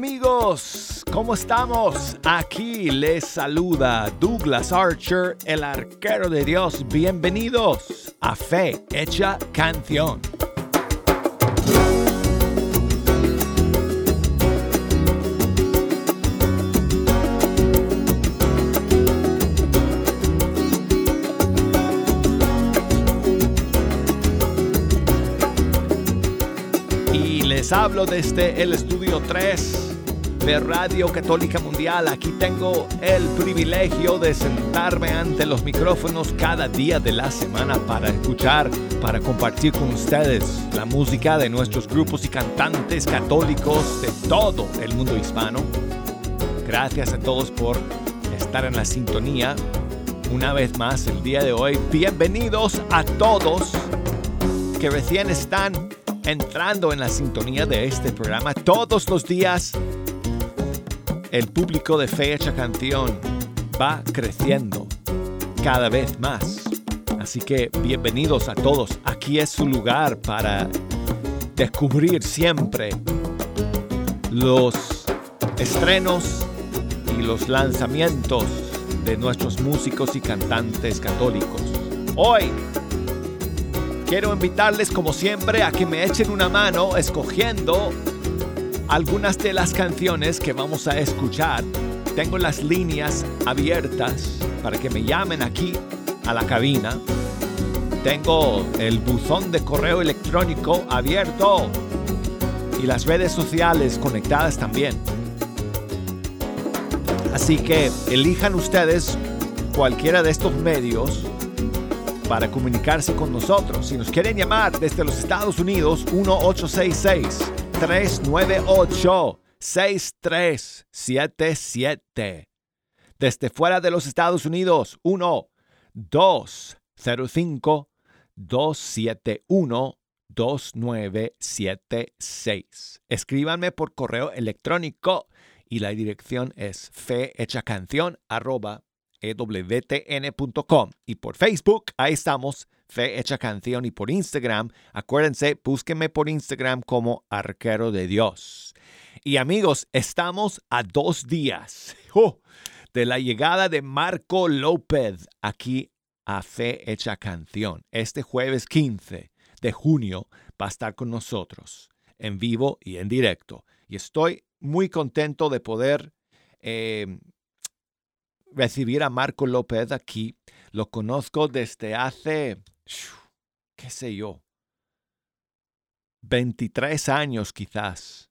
amigos, ¿cómo estamos? Aquí les saluda Douglas Archer, el arquero de Dios. Bienvenidos a Fe Hecha Canción. Hablo desde el estudio 3 de Radio Católica Mundial. Aquí tengo el privilegio de sentarme ante los micrófonos cada día de la semana para escuchar, para compartir con ustedes la música de nuestros grupos y cantantes católicos de todo el mundo hispano. Gracias a todos por estar en la sintonía. Una vez más el día de hoy, bienvenidos a todos que recién están entrando en la sintonía de este programa todos los días el público de Fecha Canción va creciendo cada vez más. Así que bienvenidos a todos. Aquí es su lugar para descubrir siempre los estrenos y los lanzamientos de nuestros músicos y cantantes católicos. Hoy quiero invitarles como siempre a que me echen una mano escogiendo algunas de las canciones que vamos a escuchar. Tengo las líneas abiertas para que me llamen aquí a la cabina. Tengo el buzón de correo electrónico abierto y las redes sociales conectadas también. Así que elijan ustedes cualquiera de estos medios para comunicarse con nosotros. Si nos quieren llamar desde los Estados Unidos, 1866 398-6377. Desde fuera de los Estados Unidos, 1-205-271-2976. Escríbanme por correo electrónico y la dirección es fehechacancion.com y por Facebook, ahí estamos, Fe Hecha Canción y por Instagram. Acuérdense, búsquenme por Instagram como Arquero de Dios. Y amigos, estamos a dos días oh, de la llegada de Marco López aquí a Fe Hecha Canción. Este jueves 15 de junio va a estar con nosotros en vivo y en directo. Y estoy muy contento de poder eh, recibir a Marco López aquí. Lo conozco desde hace qué sé yo, 23 años quizás.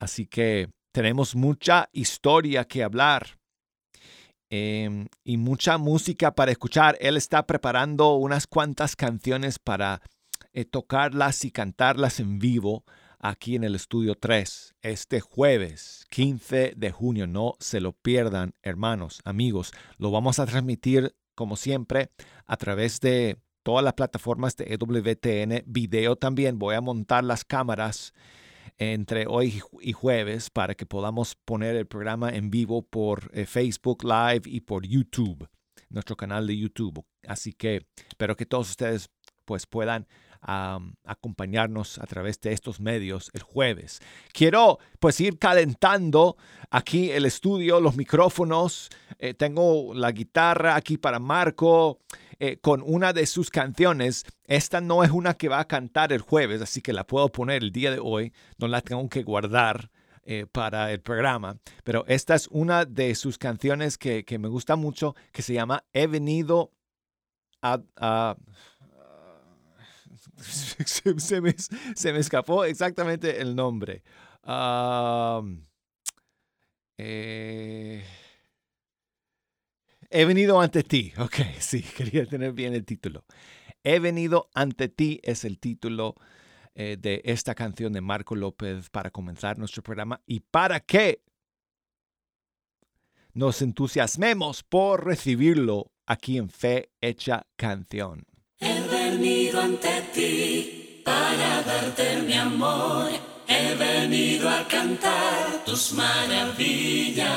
Así que tenemos mucha historia que hablar em, y mucha música para escuchar. Él está preparando unas cuantas canciones para eh, tocarlas y cantarlas en vivo aquí en el estudio 3 este jueves 15 de junio. No se lo pierdan, hermanos, amigos. Lo vamos a transmitir como siempre, a través de todas las plataformas de EWTN, video también. Voy a montar las cámaras entre hoy y jueves para que podamos poner el programa en vivo por eh, Facebook Live y por YouTube, nuestro canal de YouTube. Así que espero que todos ustedes pues puedan acompañarnos a través de estos medios el jueves. Quiero pues ir calentando aquí el estudio, los micrófonos. Eh, tengo la guitarra aquí para Marco eh, con una de sus canciones. Esta no es una que va a cantar el jueves, así que la puedo poner el día de hoy. No la tengo que guardar. Eh, para el programa, pero esta es una de sus canciones que, me gusta mucho, que se llama He venido a se, me, escapó exactamente el nombre. Eh, he venido ante ti. Ok, sí, quería tener bien el título. He venido ante ti es el título eh, de esta canción de Marco López para comenzar nuestro programa y para que nos entusiasmemos por recibirlo aquí en Fe Hecha Canción venido ante ti para darte mi amor. He venido a cantar tus maravillas.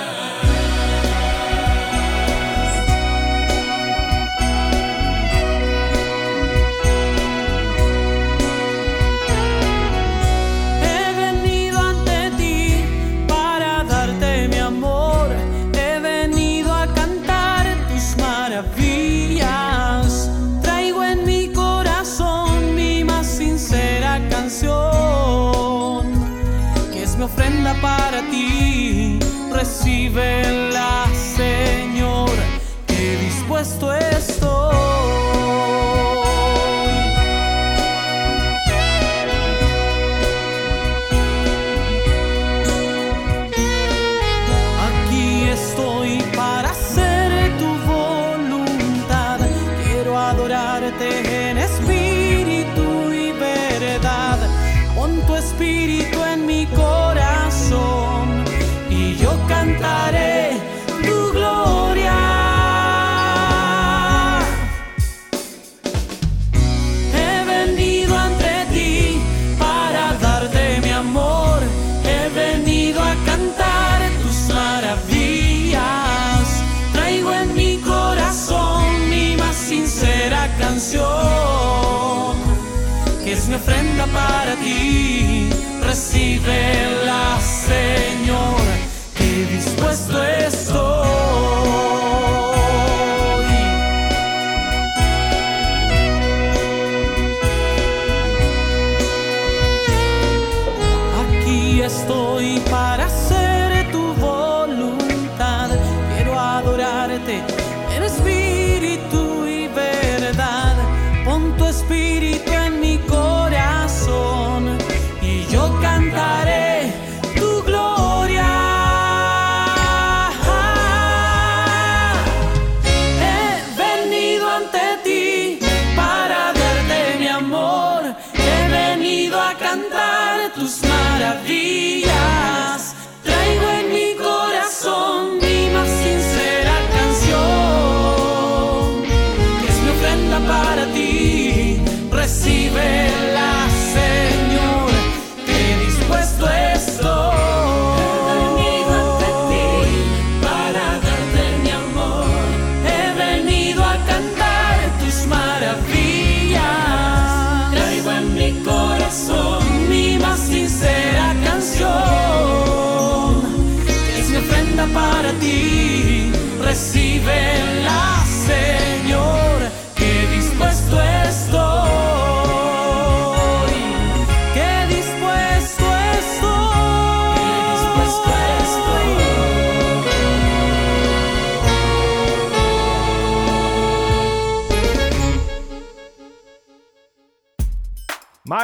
even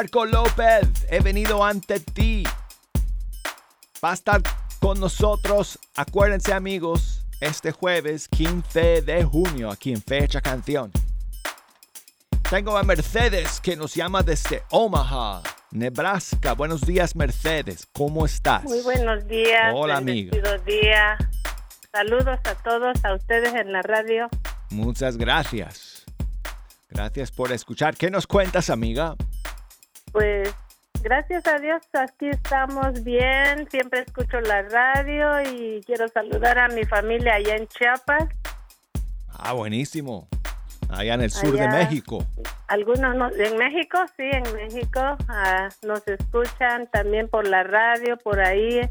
Marco López, he venido ante ti. Va a estar con nosotros, acuérdense amigos, este jueves 15 de junio, aquí en Fecha Canción. Tengo a Mercedes que nos llama desde Omaha, Nebraska. Buenos días Mercedes, ¿cómo estás? Muy buenos días. Hola, amiga. día. Saludos a todos, a ustedes en la radio. Muchas gracias. Gracias por escuchar. ¿Qué nos cuentas, amiga? Pues gracias a Dios aquí estamos bien. Siempre escucho la radio y quiero saludar a mi familia allá en Chiapas. Ah, buenísimo. Allá en el sur de. México. Algunos no- en México, sí, en México ah, nos escuchan también por la radio, por ahí.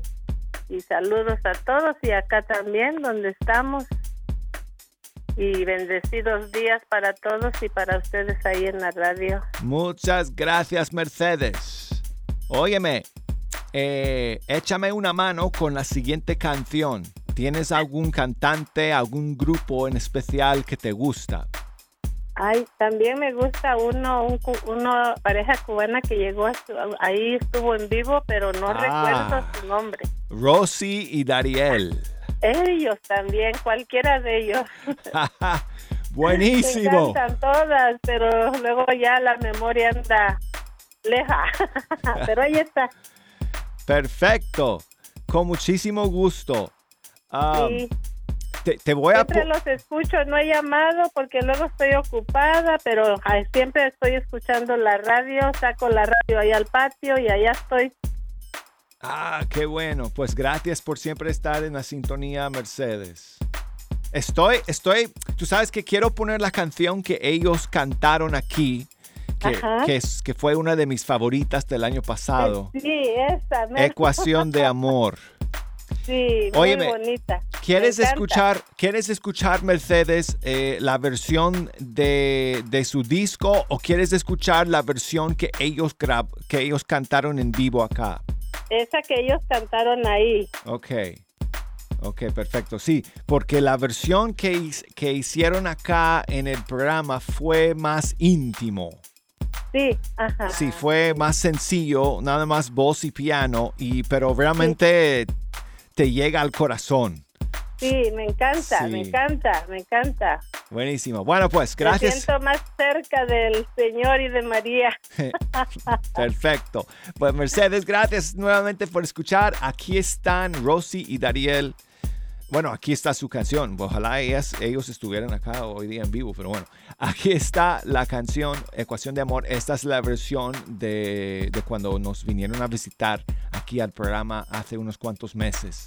Y saludos a todos y acá también donde estamos. Y bendecidos días para todos y para ustedes ahí en la radio. Muchas gracias, Mercedes. Óyeme, eh, échame una mano con la siguiente canción. ¿Tienes algún cantante, algún grupo en especial que te gusta? Ay, también me gusta uno, un, uno pareja cubana que llegó a su- ahí estuvo en vivo, pero no Ah. recuerdo su nombre. Rosy y Dariel. Ellos también, cualquiera de ellos. Buenísimo. Me todas, pero luego ya la memoria anda leja. pero ahí está. Perfecto. Con muchísimo gusto. Ah, Sí. te, te voy a... Siempre los escucho, no he llamado porque luego estoy ocupada, pero siempre estoy escuchando la radio, saco la radio ahí al patio y allá estoy. Ah, qué bueno. Pues gracias por siempre estar en la sintonía, Mercedes. Estoy, estoy, tú sabes que quiero poner la canción que ellos cantaron aquí, que, es, que fue una de mis favoritas del año pasado. Sí, esa. mero. Ecuación de amor. Sí, muy Óyeme, bonita. ¿Quieres escuchar, ¿Quieres escuchar, Mercedes, eh, la versión de, de su disco o quieres escuchar la versión que ellos, que ellos cantaron en vivo acá? Esa que ellos cantaron ahí. Ok. Ok, perfecto. Sí, porque la versión que, que hicieron acá en el programa fue más íntimo. Sí, ajá. Sí, fue más sencillo, nada más voz y piano, y, pero realmente te llega al corazón. Sí, me encanta, Sí. me encanta, me encanta. Buenísimo. Bueno, pues Me gracias. siento más cerca del Señor y de María. Perfecto. Pues Mercedes, gracias nuevamente por escuchar. Aquí están Rosy y Dariel. Bueno, aquí está su canción. Ojalá ellas, ellos estuvieran acá hoy día en vivo, pero bueno, aquí está la canción Ecuación de Amor. Esta es la versión de, de cuando nos vinieron a visitar aquí al programa hace unos cuantos meses.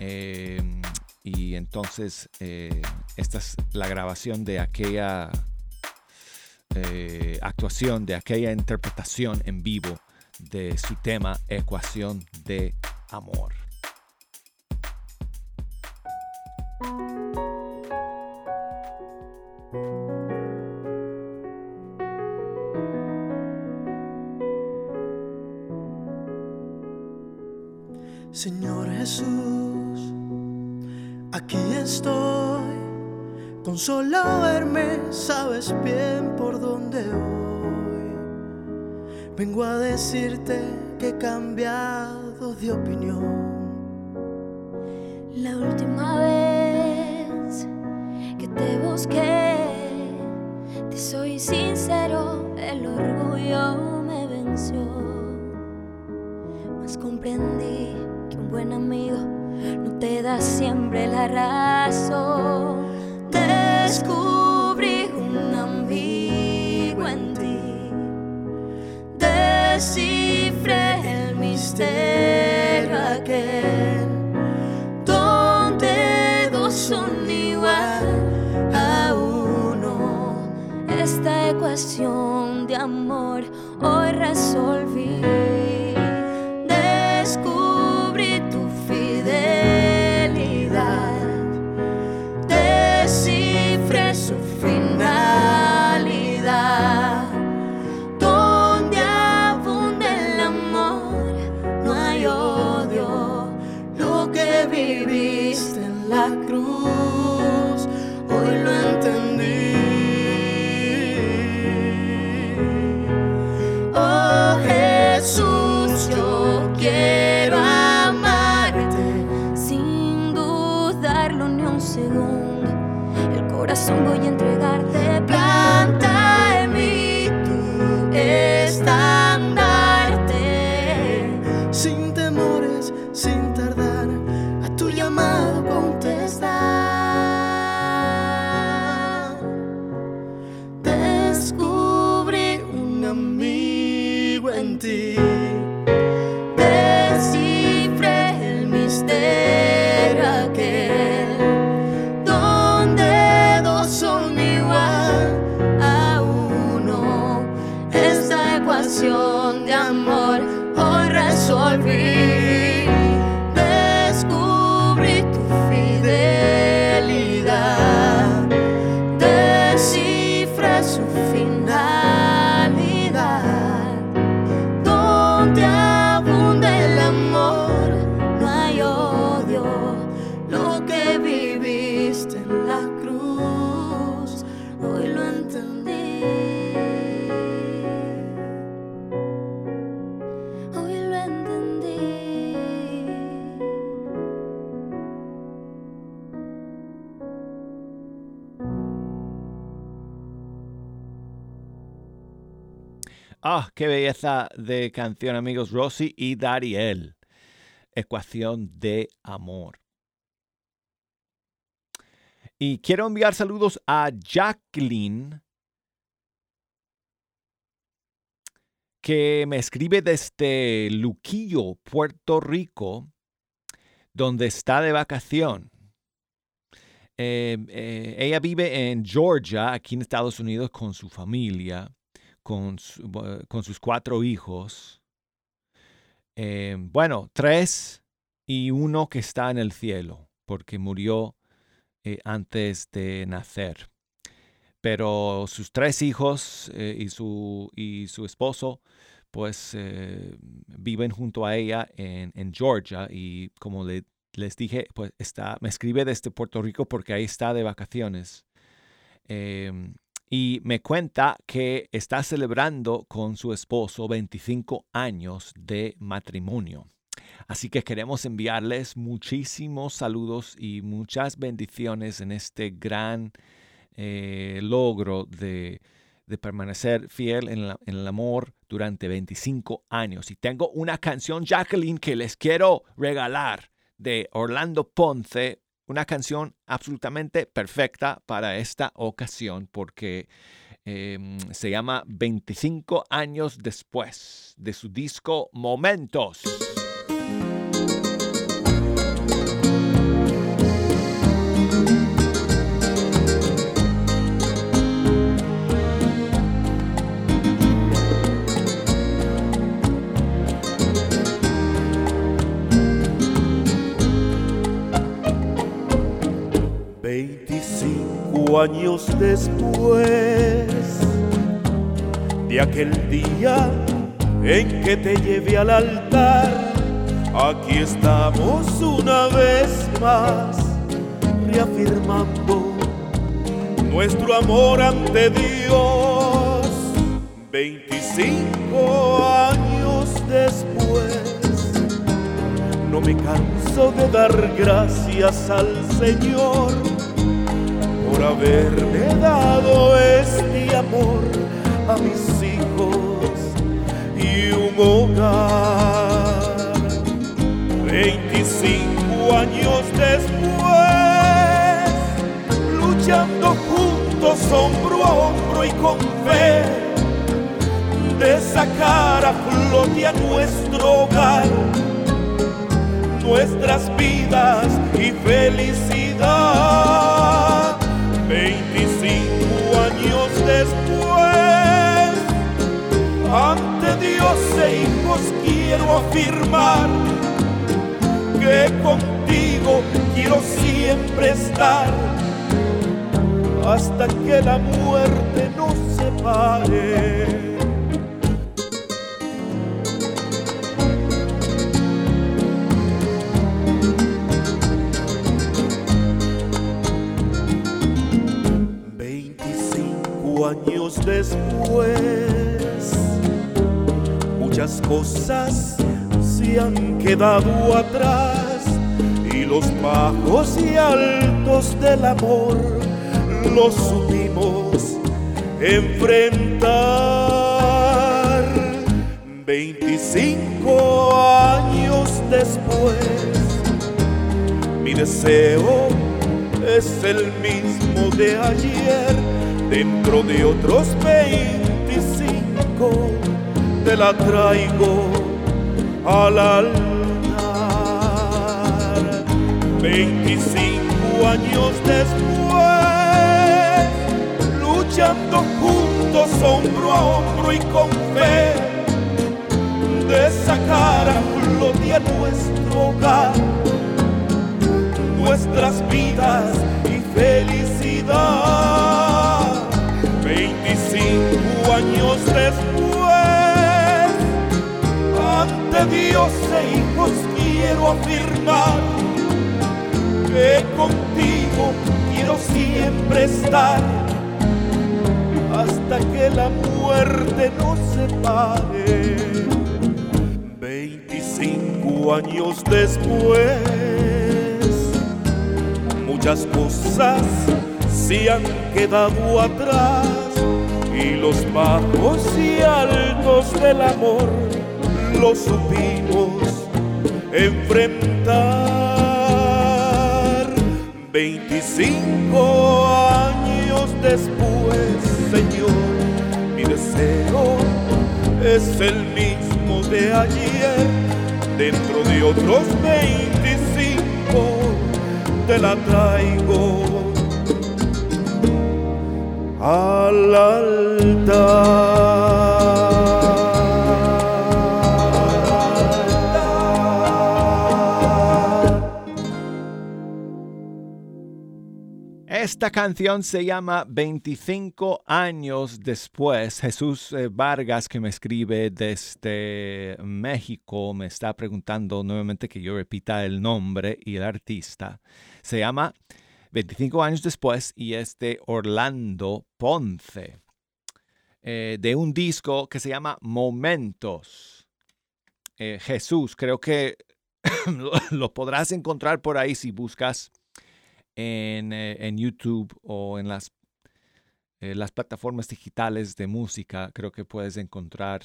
Eh, y entonces, eh, esta es la grabación de aquella eh, actuación, de aquella interpretación en vivo de su tema Ecuación de Amor. Señor Jesús, aquí estoy. Con solo verme sabes bien por dónde voy. Vengo a decirte que he cambiado de opinión. La última vez que te busqué, te soy sincero, el orgullo me venció. Mas comprendí que un buen amigo te da siempre la razón. Descubrí Ah, qué belleza de canción, amigos. Rosy y Dariel. Ecuación de amor. Y quiero enviar saludos a Jacqueline, que me escribe desde Luquillo, Puerto Rico, donde está de vacación. Eh, eh, ella vive en Georgia, aquí en Estados Unidos, con su familia con, con sus cuatro hijos. Eh, bueno, tres y uno que está en el cielo, porque murió eh, antes de nacer. Pero sus tres hijos eh, y, su, y su esposo, pues viven junto a ella en, Georgia y como le- les dije, pues está, me escribe desde Puerto Rico porque ahí está de vacaciones. Y me cuenta que está celebrando con su esposo 25 años de matrimonio. Así que queremos enviarles muchísimos saludos y muchas bendiciones en este gran eh, logro de, permanecer fiel en, la- en el amor durante 25 años. Y tengo una canción, Jacqueline, que les quiero regalar de Orlando Ponce, una canción absolutamente perfecta para esta ocasión porque em, se llama 25 años después de su disco Momentos. 25 años después de aquel día en que te llevé al altar, aquí estamos una vez más reafirmando nuestro amor ante Dios. 25 años después, no me canso de dar gracias al Señor por haberme dado este amor a mis hijos y un hogar. 25 años después, luchando juntos hombro a hombro y con fe, de sacar a flote a nuestro hogar, nuestras vidas y felicidad. 25 años después, ante Dios e hijos quiero afirmar que contigo quiero siempre estar hasta que la muerte nos separe. Cosas se han quedado atrás y los bajos y altos del amor los supimos enfrentar. 25 años después, mi deseo es el mismo de ayer, dentro de otros 25 te la traigo al altar. 25 años después, luchando juntos hombro a hombro y con fe, de sacar a flote nuestro hogar, nuestras vidas Dios e hijos quiero afirmar que contigo quiero siempre estar hasta que la muerte nos separe. 25 años después, muchas cosas se han quedado atrás y los bajos y altos del amor los supimos enfrentar. 25 años después, Señor, mi deseo es el mismo de ayer, dentro de otros 25 te la traigo al altar. Esta canción se llama 25 años después. Jesús eh, Vargas, que me escribe desde México, me está preguntando nuevamente que yo repita el nombre y el artista. Se llama 25 años después y es de Orlando Ponce, eh, de un disco que se llama Momentos. Eh, Jesús, creo que lo, lo podrás encontrar por ahí si buscas en, eh, en YouTube o en las, eh, las plataformas digitales de música. Creo que puedes encontrar,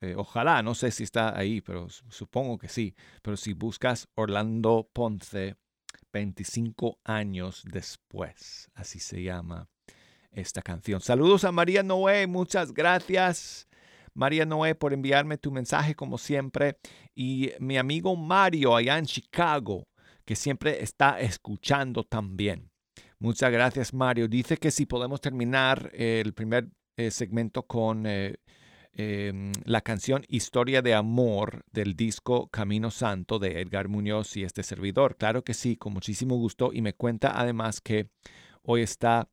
eh, ojalá, no sé si está ahí, pero su- supongo que sí. Pero si buscas Orlando Ponce, 25 años después, así se llama esta canción. Saludos a María Noé, muchas gracias. María Noé por enviarme tu mensaje como siempre. Y mi amigo Mario allá en Chicago, que siempre está escuchando también. Muchas gracias Mario. Dice que si podemos terminar el primer eh, segmento con eh, em, la canción Historia de Amor del disco Camino Santo de Edgar Muñoz y este servidor. Claro que sí, con muchísimo gusto. Y me cuenta además que hoy está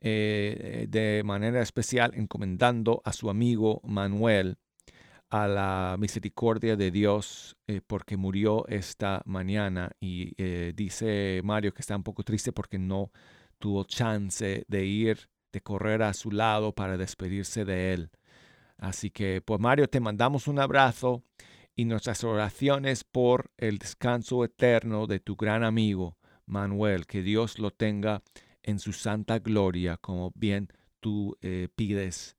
eh, de manera especial encomendando a su amigo Manuel a la misericordia de Dios eh, porque murió esta mañana y eh, dice Mario que está un poco triste porque no tuvo chance de ir, de correr a su lado para despedirse de él. Así que, pues Mario, te mandamos un abrazo y nuestras oraciones por el descanso eterno de tu gran amigo Manuel, que Dios lo tenga en su santa gloria, como bien tú eh, pides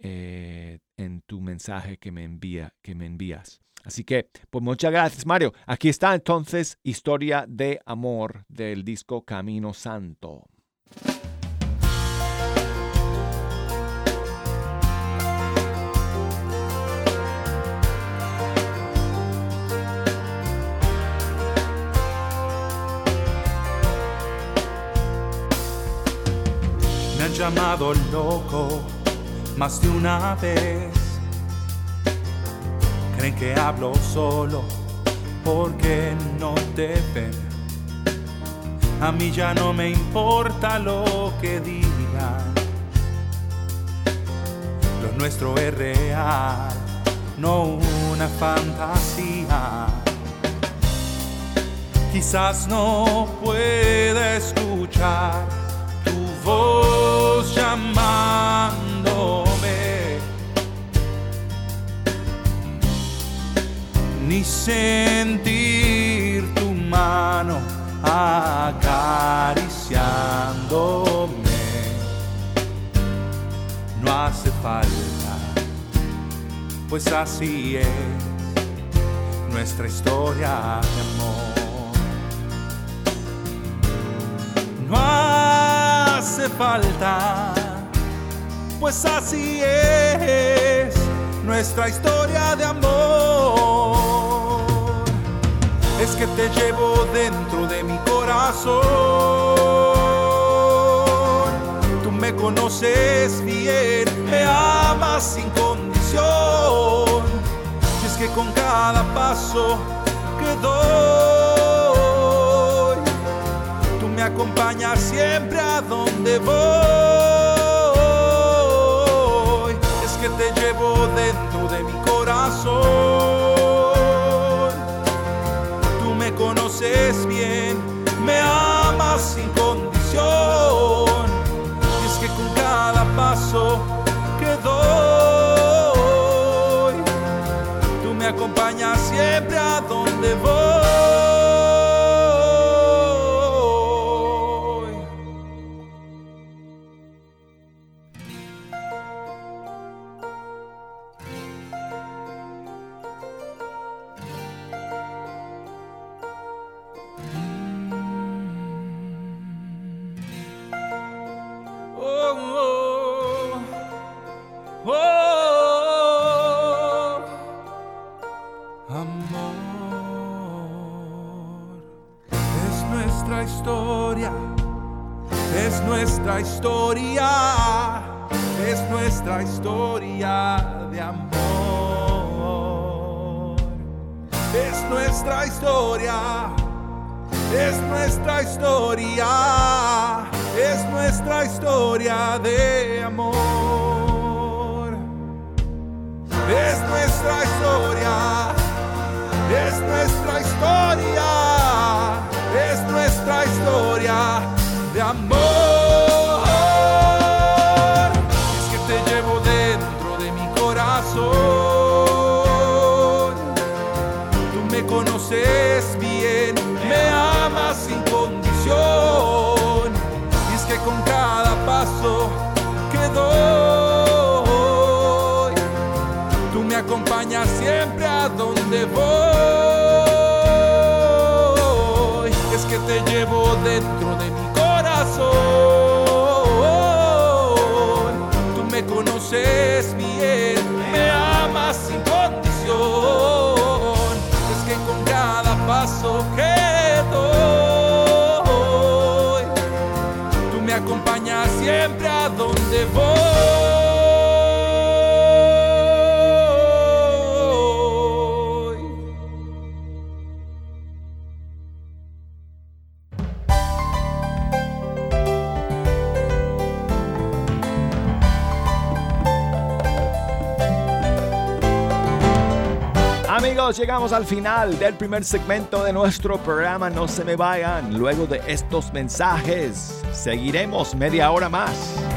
eh, en tu mensaje que me, envía, que me envías. Así que, pues muchas gracias, Mario. Aquí está entonces Historia de Amor del disco Camino Santo. Me han llamado loco más de una vez. Creen que hablo solo porque no te ven. A mí ya no me importa lo que digan. Lo nuestro es real, no una fantasía. Quizás no pueda escuchar tu voz llamándome, sentir tu mano acariciándome. No hace falta, pues así es nuestra historia de amor. No hace falta, pues así es nuestra historia de amor. Es que te llevo dentro de mi corazón. Tú me conoces bien, me amas sin condición. Y es que con cada paso que doy, tú me acompañas siempre a donde voy. Es que te llevo dentro de mi corazón. Me conoces tú me acompañas siempre a donde voy. Amigos llegamos al final del primer segmento de nuestro programa. No se me vayan. Luego de estos mensajes, seguiremos media hora más.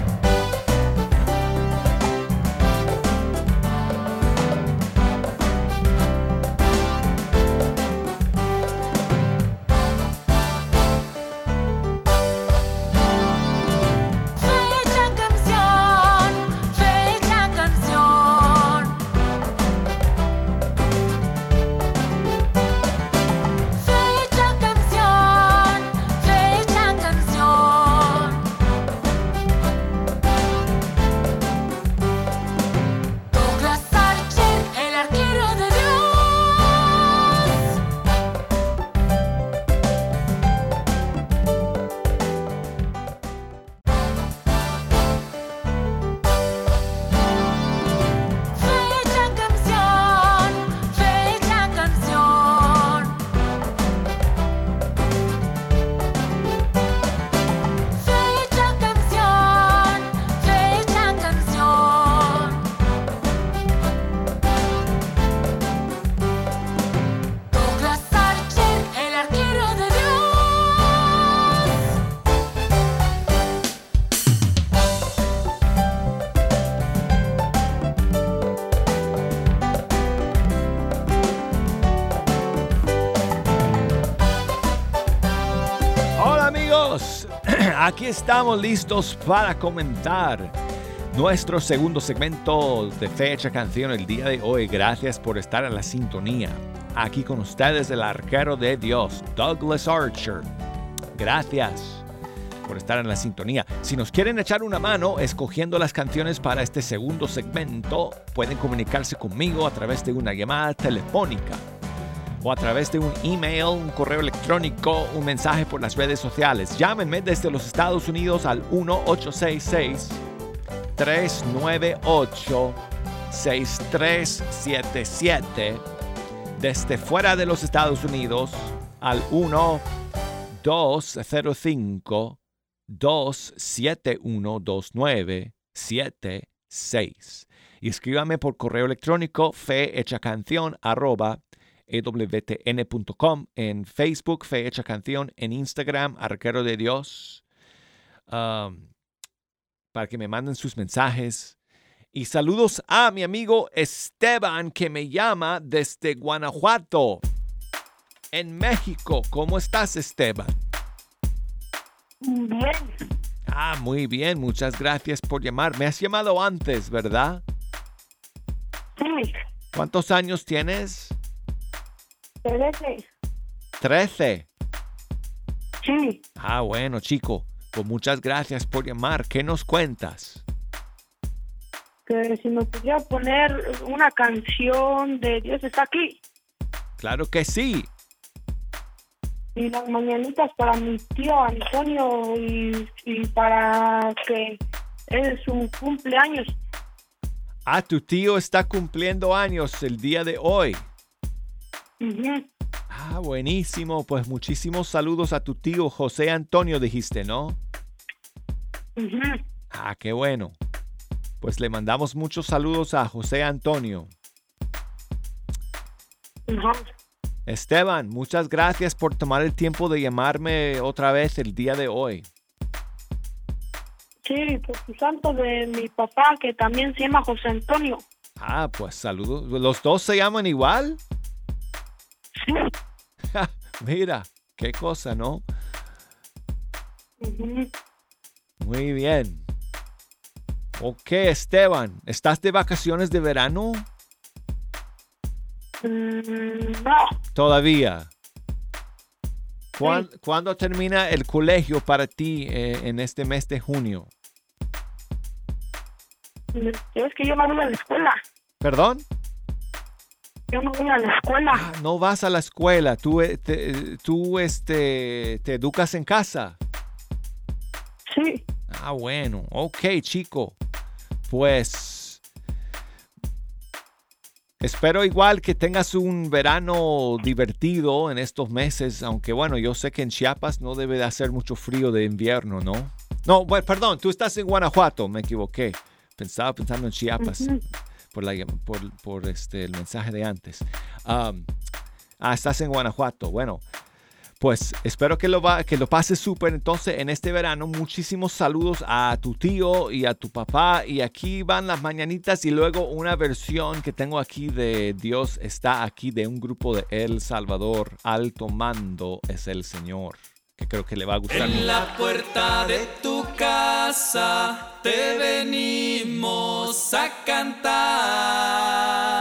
Aquí estamos listos para comentar nuestro segundo segmento de fecha canción el día de hoy. Gracias por estar en la sintonía. Aquí con ustedes el arquero de Dios, Douglas Archer. Gracias por estar en la sintonía. Si nos quieren echar una mano escogiendo las canciones para este segundo segmento, pueden comunicarse conmigo a través de una llamada telefónica o a través de un email, un correo electrónico, un mensaje por las redes sociales. Llámenme desde los Estados Unidos al 1-866-398-6377. Desde fuera de los Estados Unidos al 1-205-271-2976. Y escríbame por correo electrónico fehechacanción arroba ewtn.com, en Facebook, Fe Hecha Canción, en Instagram, Arquero de Dios, um, para que me manden sus mensajes. Y saludos a mi amigo Esteban, que me llama desde Guanajuato, en México. ¿Cómo estás, Esteban? Bien, Ah, muy bien, muchas gracias por llamar. Me has llamado antes, ¿verdad? sí, ¿Cuántos años tienes? Trece, Trece. sí. Ah, bueno, chico. Pues muchas gracias por llamar. ¿Qué nos cuentas? Que si me pudiera poner una canción de Dios está aquí Claro que sí. y las mañanitas para mi tío Antonio y, y para que es su cumpleaños. Ah, tu tío está cumpliendo años el día de hoy. Ah, buenísimo. Pues muchísimos saludos a tu tío José Antonio, dijiste, ¿no? Ah, qué bueno. Pues le mandamos muchos saludos a José Antonio. Esteban, muchas gracias por tomar el tiempo de llamarme otra vez el día de hoy. Sí, por su santo de mi papá que también se llama José Antonio. Ah, pues saludos. ¿Los dos se llaman igual? Mira, qué cosa, ¿no? Muy bien. Ok, Esteban, ¿estás de vacaciones de verano? Mm, no, Todavía. ¿Cuán- ¿Cuándo termina el colegio para ti eh, en este mes de junio? es que yo no voy a la escuela. ¿Perdón? Yo no voy a la escuela. Ah, no vas a la escuela, tú, eh, te, tú este, te educas en casa. Sí, Ah, bueno, ok, chico. Pues espero igual que tengas un verano divertido en estos meses, aunque bueno, yo sé que en Chiapas no debe de hacer mucho frío de invierno, ¿no? No, bueno, perdón, tú estás en Guanajuato, me equivoqué. Pensaba pensando en Chiapas. Por, la, por, por este, el mensaje de antes. Um, ah, estás en Guanajuato. Bueno, pues espero que lo, va, que lo súper. Entonces, en este verano, muchísimos saludos a tu tío y a tu papá. Y aquí van las mañanitas y luego una versión que tengo aquí de Dios está aquí de un grupo de El Salvador. Alto mando es el Señor. Que creo que le va a gustar. En la puerta de tu casa te venimos a cantar.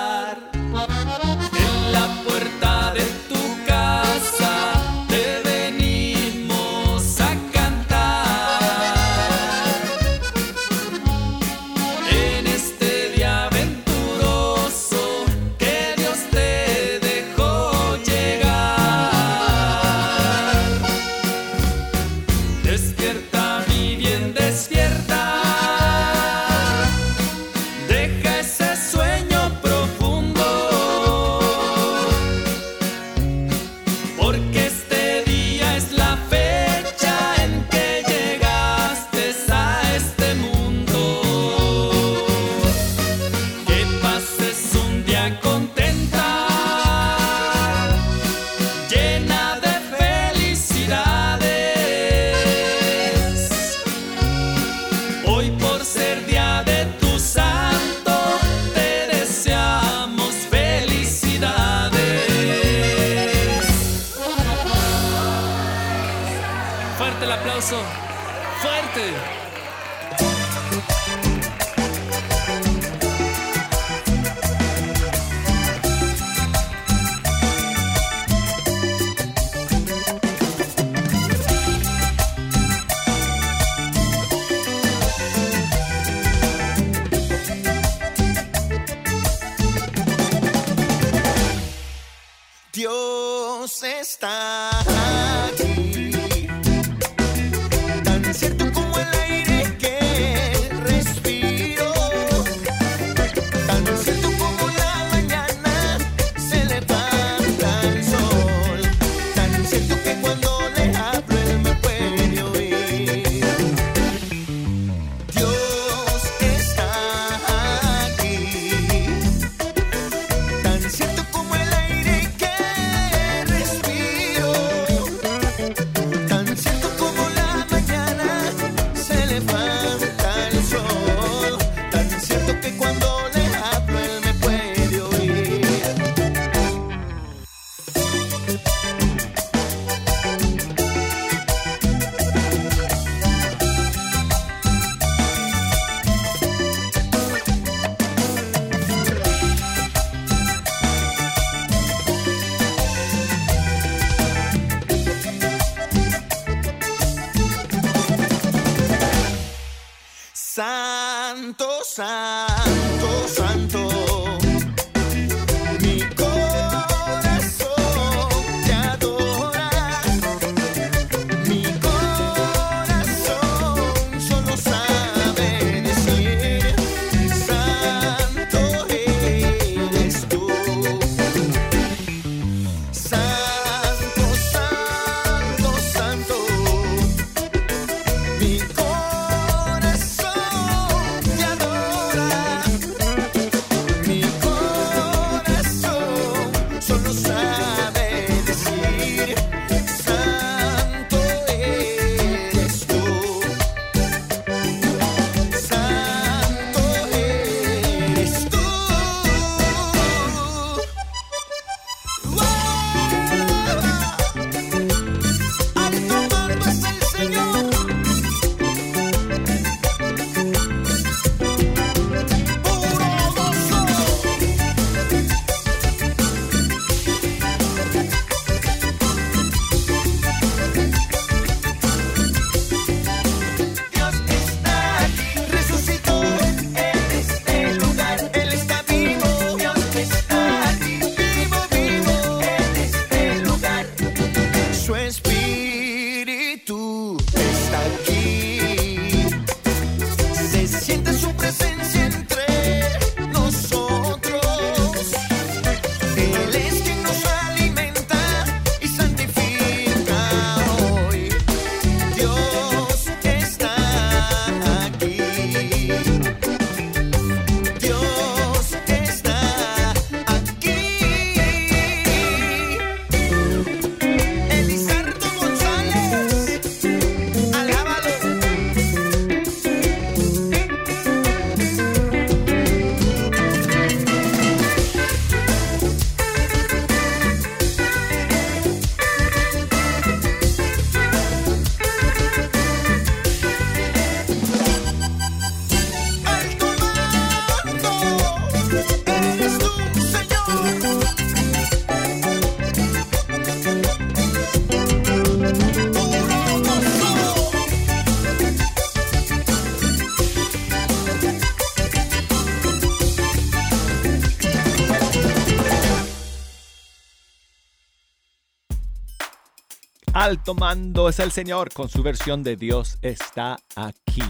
Alto mando es el Señor con su versión de Dios está aquí.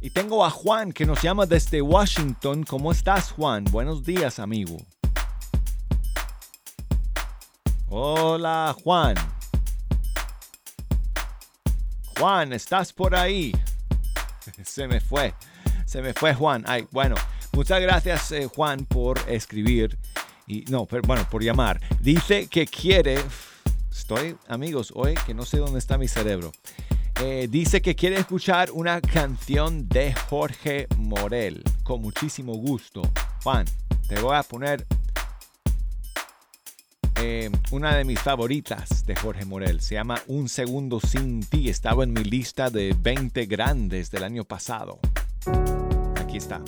Y tengo a Juan que nos llama desde Washington. ¿Cómo estás Juan? Buenos días amigo. Hola Juan. Juan, ¿estás por ahí? Se me fue. Se me fue Juan. Ay, bueno, muchas gracias eh, Juan por escribir. Y no, pero, bueno, por llamar. Dice que quiere... Estoy, amigos, hoy que no sé dónde está mi cerebro. Eh, dice que quiere escuchar una canción de Jorge Morel. Con muchísimo gusto. Juan, te voy a poner eh, una de mis favoritas de Jorge Morel. Se llama Un Segundo Sin Ti. Estaba en mi lista de 20 grandes del año pasado. Aquí está.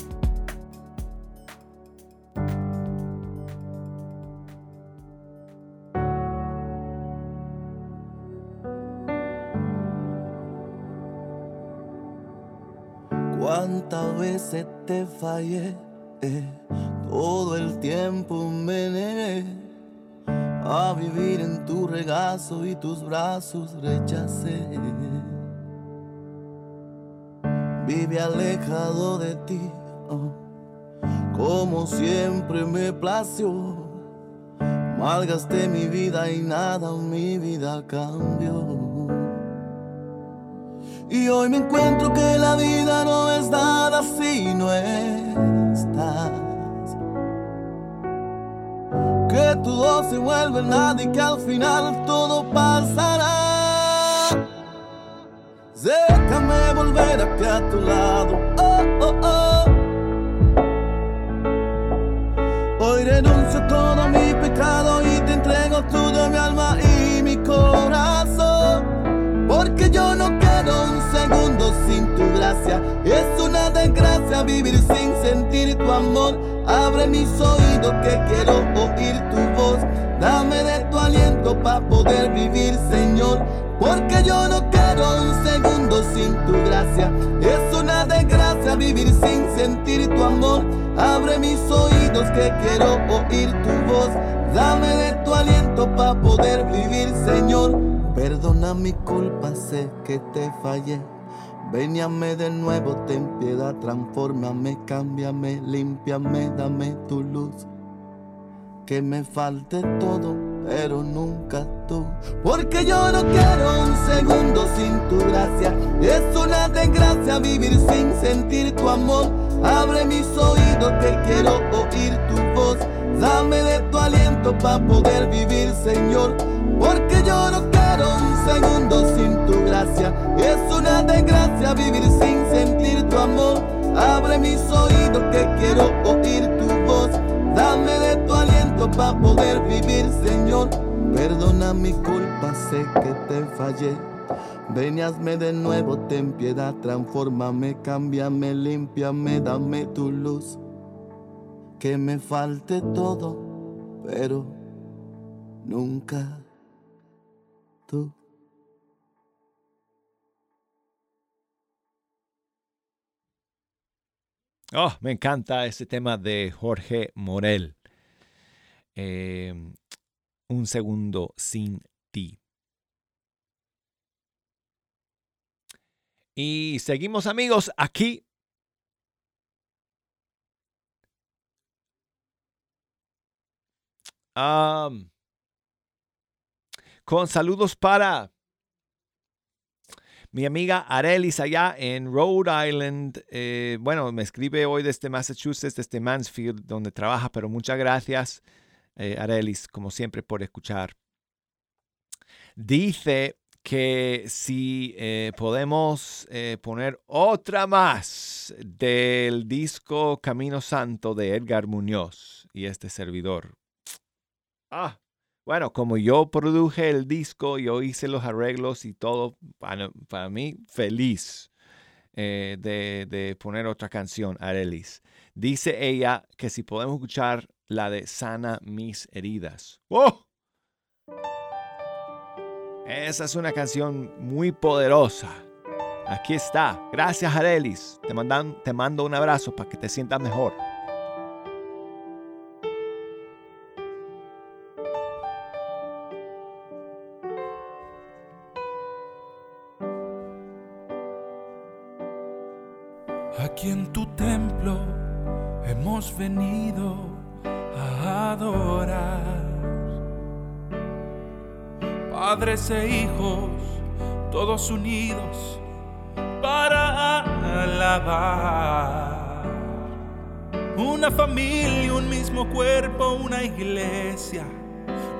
Veces te fallé, eh, todo el tiempo me negué a vivir en tu regazo y tus brazos rechacé. Vive alejado de ti, oh, como siempre me plació. Malgasté mi vida y nada mi vida cambió. Y hoy me encuentro que la vida no es nada si no estás. Que todo se vuelve nada y que al final todo pasará. Déjame volver aquí a tu lado. Oh, oh, oh. Es una desgracia vivir sin sentir tu amor. Abre mis oídos que quiero oír tu voz. Dame de tu aliento para poder vivir, Señor. Porque yo no quiero un segundo sin tu gracia. Es una desgracia vivir sin sentir tu amor. Abre mis oídos que quiero oír tu voz. Dame de tu aliento para poder vivir, Señor. Perdona mi culpa, sé que te fallé. Veníame de nuevo, ten piedad, transfórmame, cámbiame, límpiame, dame tu luz. Que me falte todo, pero nunca tú. Porque yo no quiero un segundo sin tu gracia. Es una desgracia vivir sin sentir tu amor. Abre mis oídos que quiero oír tu voz. Dame de tu aliento para poder vivir, Señor. Porque yo no quiero un segundo sin tu gracia. Es una desgracia vivir sin sentir tu amor. Abre mis oídos que quiero oír tu voz. Dame de tu aliento para poder vivir, Señor. Perdona mi culpa, sé que te fallé. Ven y hazme de nuevo, ten piedad, transfórmame, cámbiame, límpiame, dame tu luz. Que me falte todo, pero nunca tú. Oh, me encanta ese tema de Jorge Morel. Eh, un segundo sin ti. Y seguimos amigos aquí. Con saludos para mi amiga Arelis allá en Rhode Island. eh, bueno, me escribe hoy desde Massachusetts, desde Mansfield, donde trabaja, pero muchas gracias, eh, Arelis, como siempre, por escuchar. Dice que si eh, podemos poner otra más del disco Camino Santo de Edgar Muñoz y este servidor. Ah, bueno, como yo produje el disco, yo hice los arreglos y todo, para, para mí, feliz eh, de, de poner otra canción, Arelis. Dice ella que si podemos escuchar la de Sana mis heridas. ¡Oh! Esa es una canción muy poderosa. Aquí está. Gracias, Arelis. Te, mandan, te mando un abrazo para que te sientas mejor. Tu templo hemos venido a adorar. Padres e hijos, todos unidos para alabar. Una familia, un mismo cuerpo, una iglesia.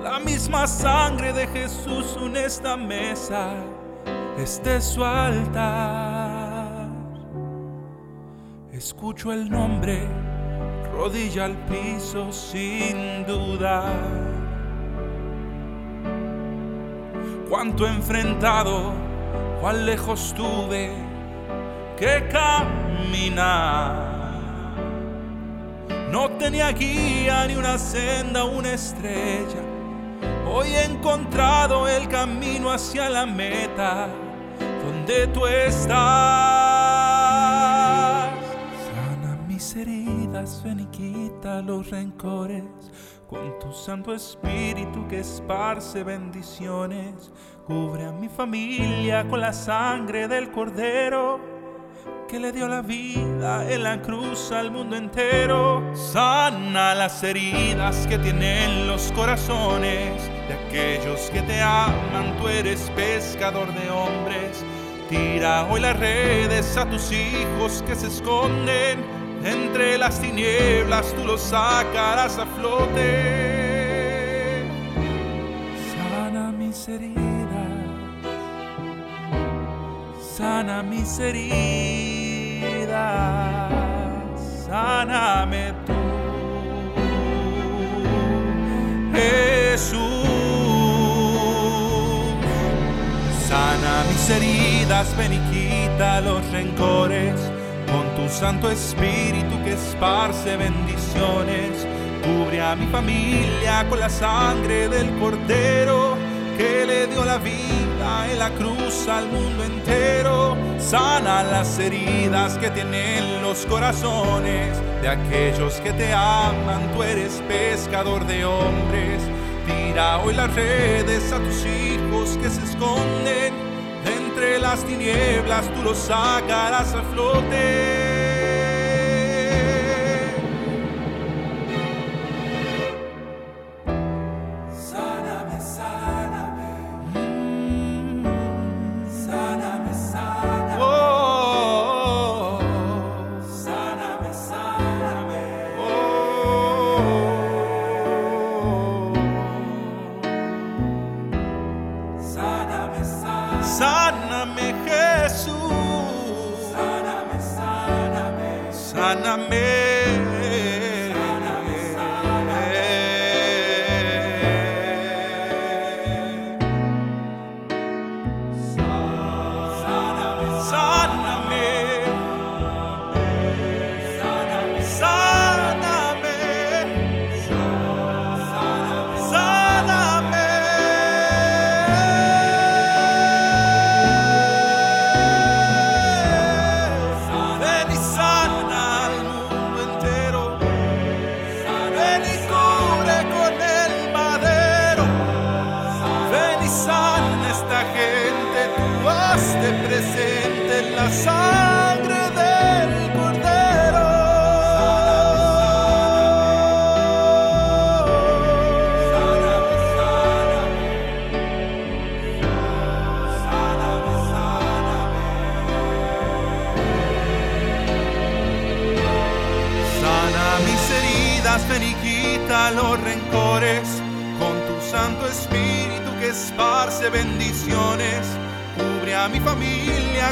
La misma sangre de Jesús une esta mesa. Este es su altar. Escucho el nombre, rodilla al piso sin dudar. Cuánto enfrentado, cuán lejos tuve que caminar. No tenía guía ni una senda, una estrella. Hoy he encontrado el camino hacia la meta, donde tú estás. Mis heridas, ven y quita los rencores, con tu Santo Espíritu que esparce bendiciones. Cubre a mi familia con la sangre del Cordero que le dio la vida en la cruz al mundo entero. Sana las heridas que tienen los corazones de aquellos que te aman. Tú eres pescador de hombres. Tira hoy las redes a tus hijos que se esconden entre las tinieblas. Tú los sacarás a flote. Sana mis heridas sana mis heridas, sáname tú, Jesús. Sana mis heridas, ven los rencores, Santo Espíritu que esparce bendiciones. Cubre a mi familia con la sangre del Cordero que le dio la vida en la cruz al mundo entero. Sana las heridas que tienen los corazones de aquellos que te aman. Tú eres pescador de hombres. Tira hoy las redes a tus hijos que se esconden. De entre las tinieblas tú los sacarás a flote.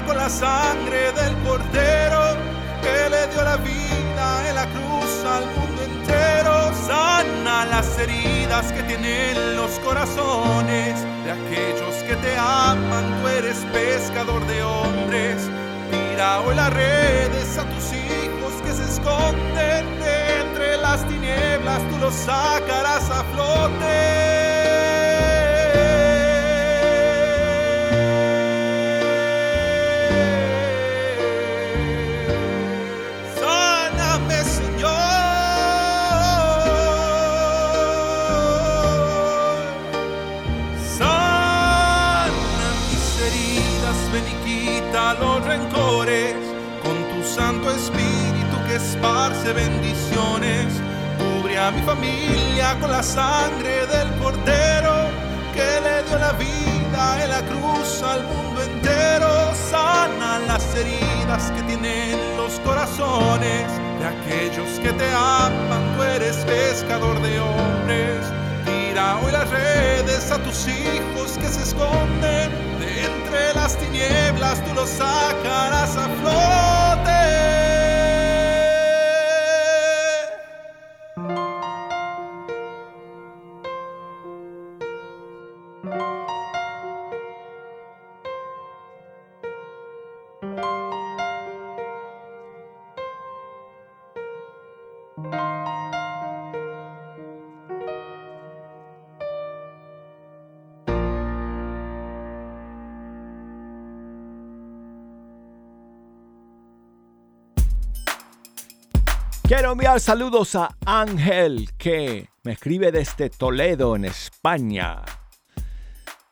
Con la sangre del Cordero que le dio la vida en la cruz al mundo entero. Sana las heridas que tienen los corazones de aquellos que te aman. Tú eres pescador de hombres. Tira hoy las redes a tus hijos que se esconden entre las tinieblas, tú los sacarás a flote. Esparce bendiciones. Cubre a mi familia con la sangre del Cordero que le dio la vida en la cruz al mundo entero. Sana las heridas que tienen los corazones de aquellos que te aman. Tú eres pescador de hombres. Tira hoy las redes a tus hijos que se esconden de entre las tinieblas. Tú los sacarás a flote. Quiero enviar saludos a Ángel que me escribe desde Toledo, en España.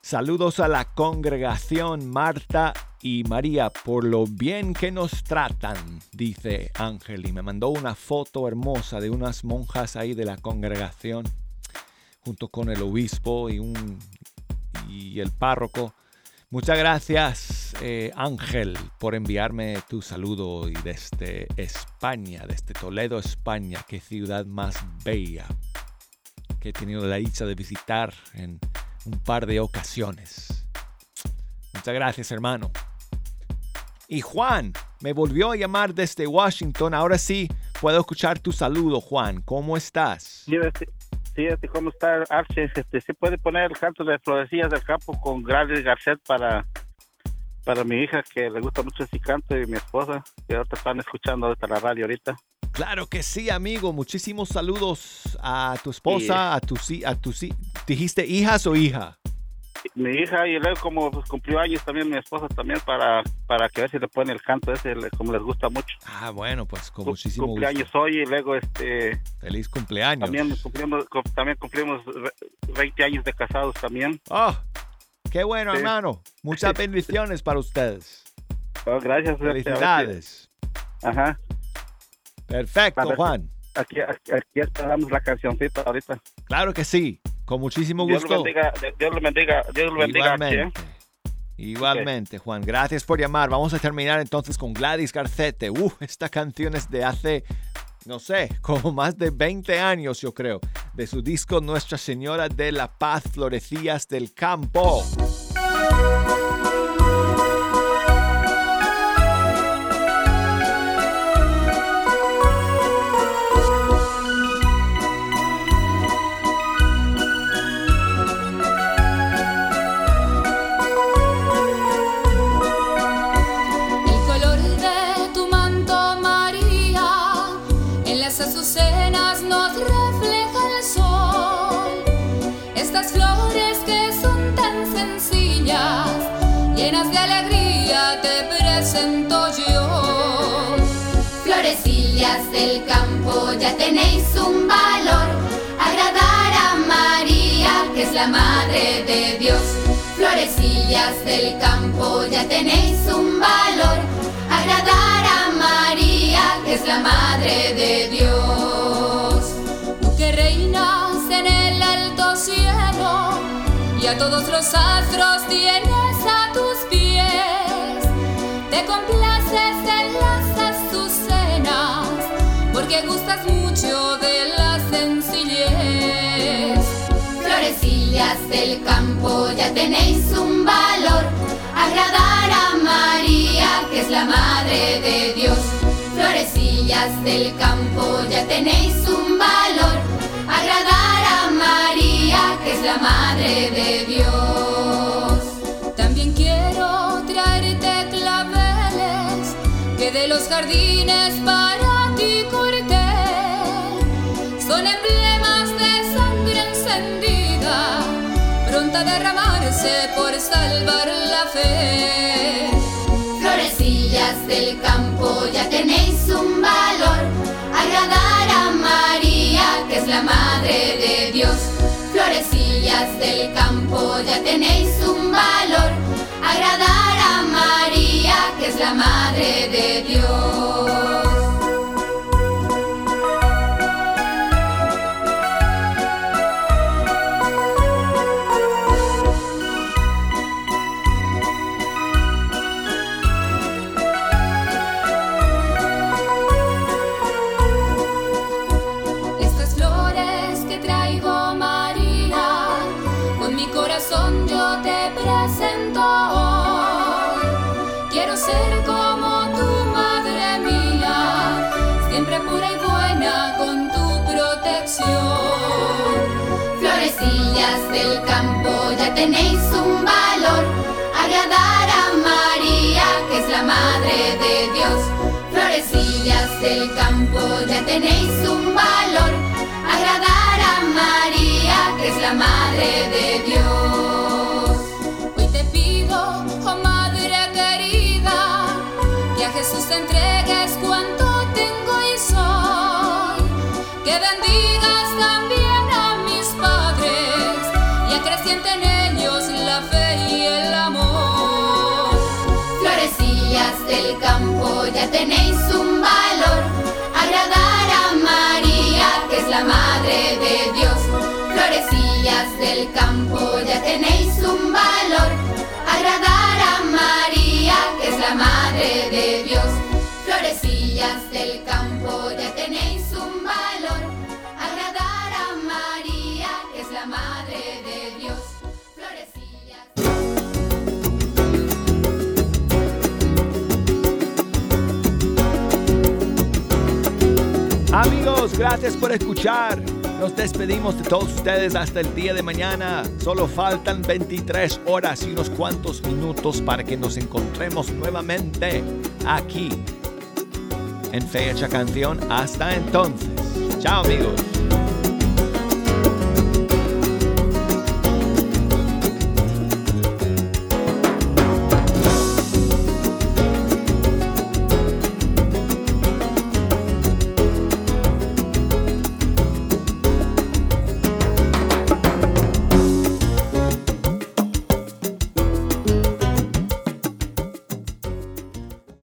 Saludos a la congregación Marta y María por lo bien que nos tratan, dice Ángel. Y me mandó una foto hermosa de unas monjas ahí de la congregación, junto con el obispo y, un, y el párroco. Muchas gracias, eh, Ángel, por enviarme tu saludo y desde España, desde Toledo, España. Qué ciudad más bella que he tenido la dicha de visitar en un par de ocasiones. Muchas gracias, hermano. Y Juan me volvió a llamar desde Washington. Ahora sí puedo escuchar tu saludo, Juan. ¿Cómo estás? Sí, este, ¿cómo está Arches? Este, ¿Se puede poner el canto de Florecillas del Campo con Gladys Garcet para, para mi hija que le gusta mucho ese canto y mi esposa que ahorita están escuchando desde la radio ahorita? Claro que sí, amigo. Muchísimos saludos a tu esposa, a tu sí, a tu sí. ¿Dijiste hijas o hija? Mi hija y luego como pues, cumplió años también mi esposa también para, para que a ver si le ponen el canto ese como les gusta mucho. Ah, bueno, pues con muchísimo gusto. cumpleaños hoy y luego este Feliz cumpleaños. también cumplimos cu- también cumplimos ve- 20 años de casados también. Oh, qué bueno, Sí. hermano. Muchas bendiciones para ustedes. Oh, gracias. si- Felicidades. Ajá. Perfecto, Juan. Aquí, aquí, aquí esperamos la cancioncita ahorita. Claro que sí. Con muchísimo Dios gusto. lo bendiga, Dios lo bendiga, Dios lo bendiga. Archie, ¿eh? Igualmente. Igualmente, Juan. Gracias por llamar. Vamos a terminar entonces con Gladys Garcete. Uh, esta canción es de hace, no sé, como más de 20 años, yo creo. De su disco Nuestra Señora de la Paz, Florecillas del Campo. Del campo, ya tenéis un valor. Agradar a María, que es la madre de Dios. Florecillas del campo, ya tenéis un valor. Agradar a María, que es la madre de Dios. Tú que reinas en el alto cielo y a todos los astros tienes a tus pies. Te complaces en azucenas porque gustas mucho de la sencillez. Florecillas del campo, ya tenéis un valor. Agradar a María, que es la madre de Dios. Florecillas del campo, ya tenéis un valor. Agradar a María, que es la madre de Dios. También quiero traerte claveles que de los jardines para derramarse por salvar la fe. Florecillas del campo, ya tenéis un valor. Agradar a María, que es la madre de Dios. Florecillas del campo, ya tenéis un valor. Agradar a María, que es la madre de Dios. Del campo, ya tenéis un valor. Agradar a María, que es la madre de Dios. Florecillas del campo, ya tenéis un valor. Agradar a María, que es la madre de Dios. Hoy te pido, oh Madre querida, que a Jesús te entregues cuanto del campo, ya tenéis un valor. Agradar a María, que es la madre de Dios. Florecillas del campo, ya tenéis un valor. Agradar a María, que es la madre de Dios. Florecillas del campo, ya tenéis Amigos, gracias por escuchar. Nos despedimos de todos ustedes hasta el día de mañana. Solo faltan 23 horas y unos cuantos minutos para que nos encontremos nuevamente aquí en Fecha Canción. Hasta entonces. Chao amigos.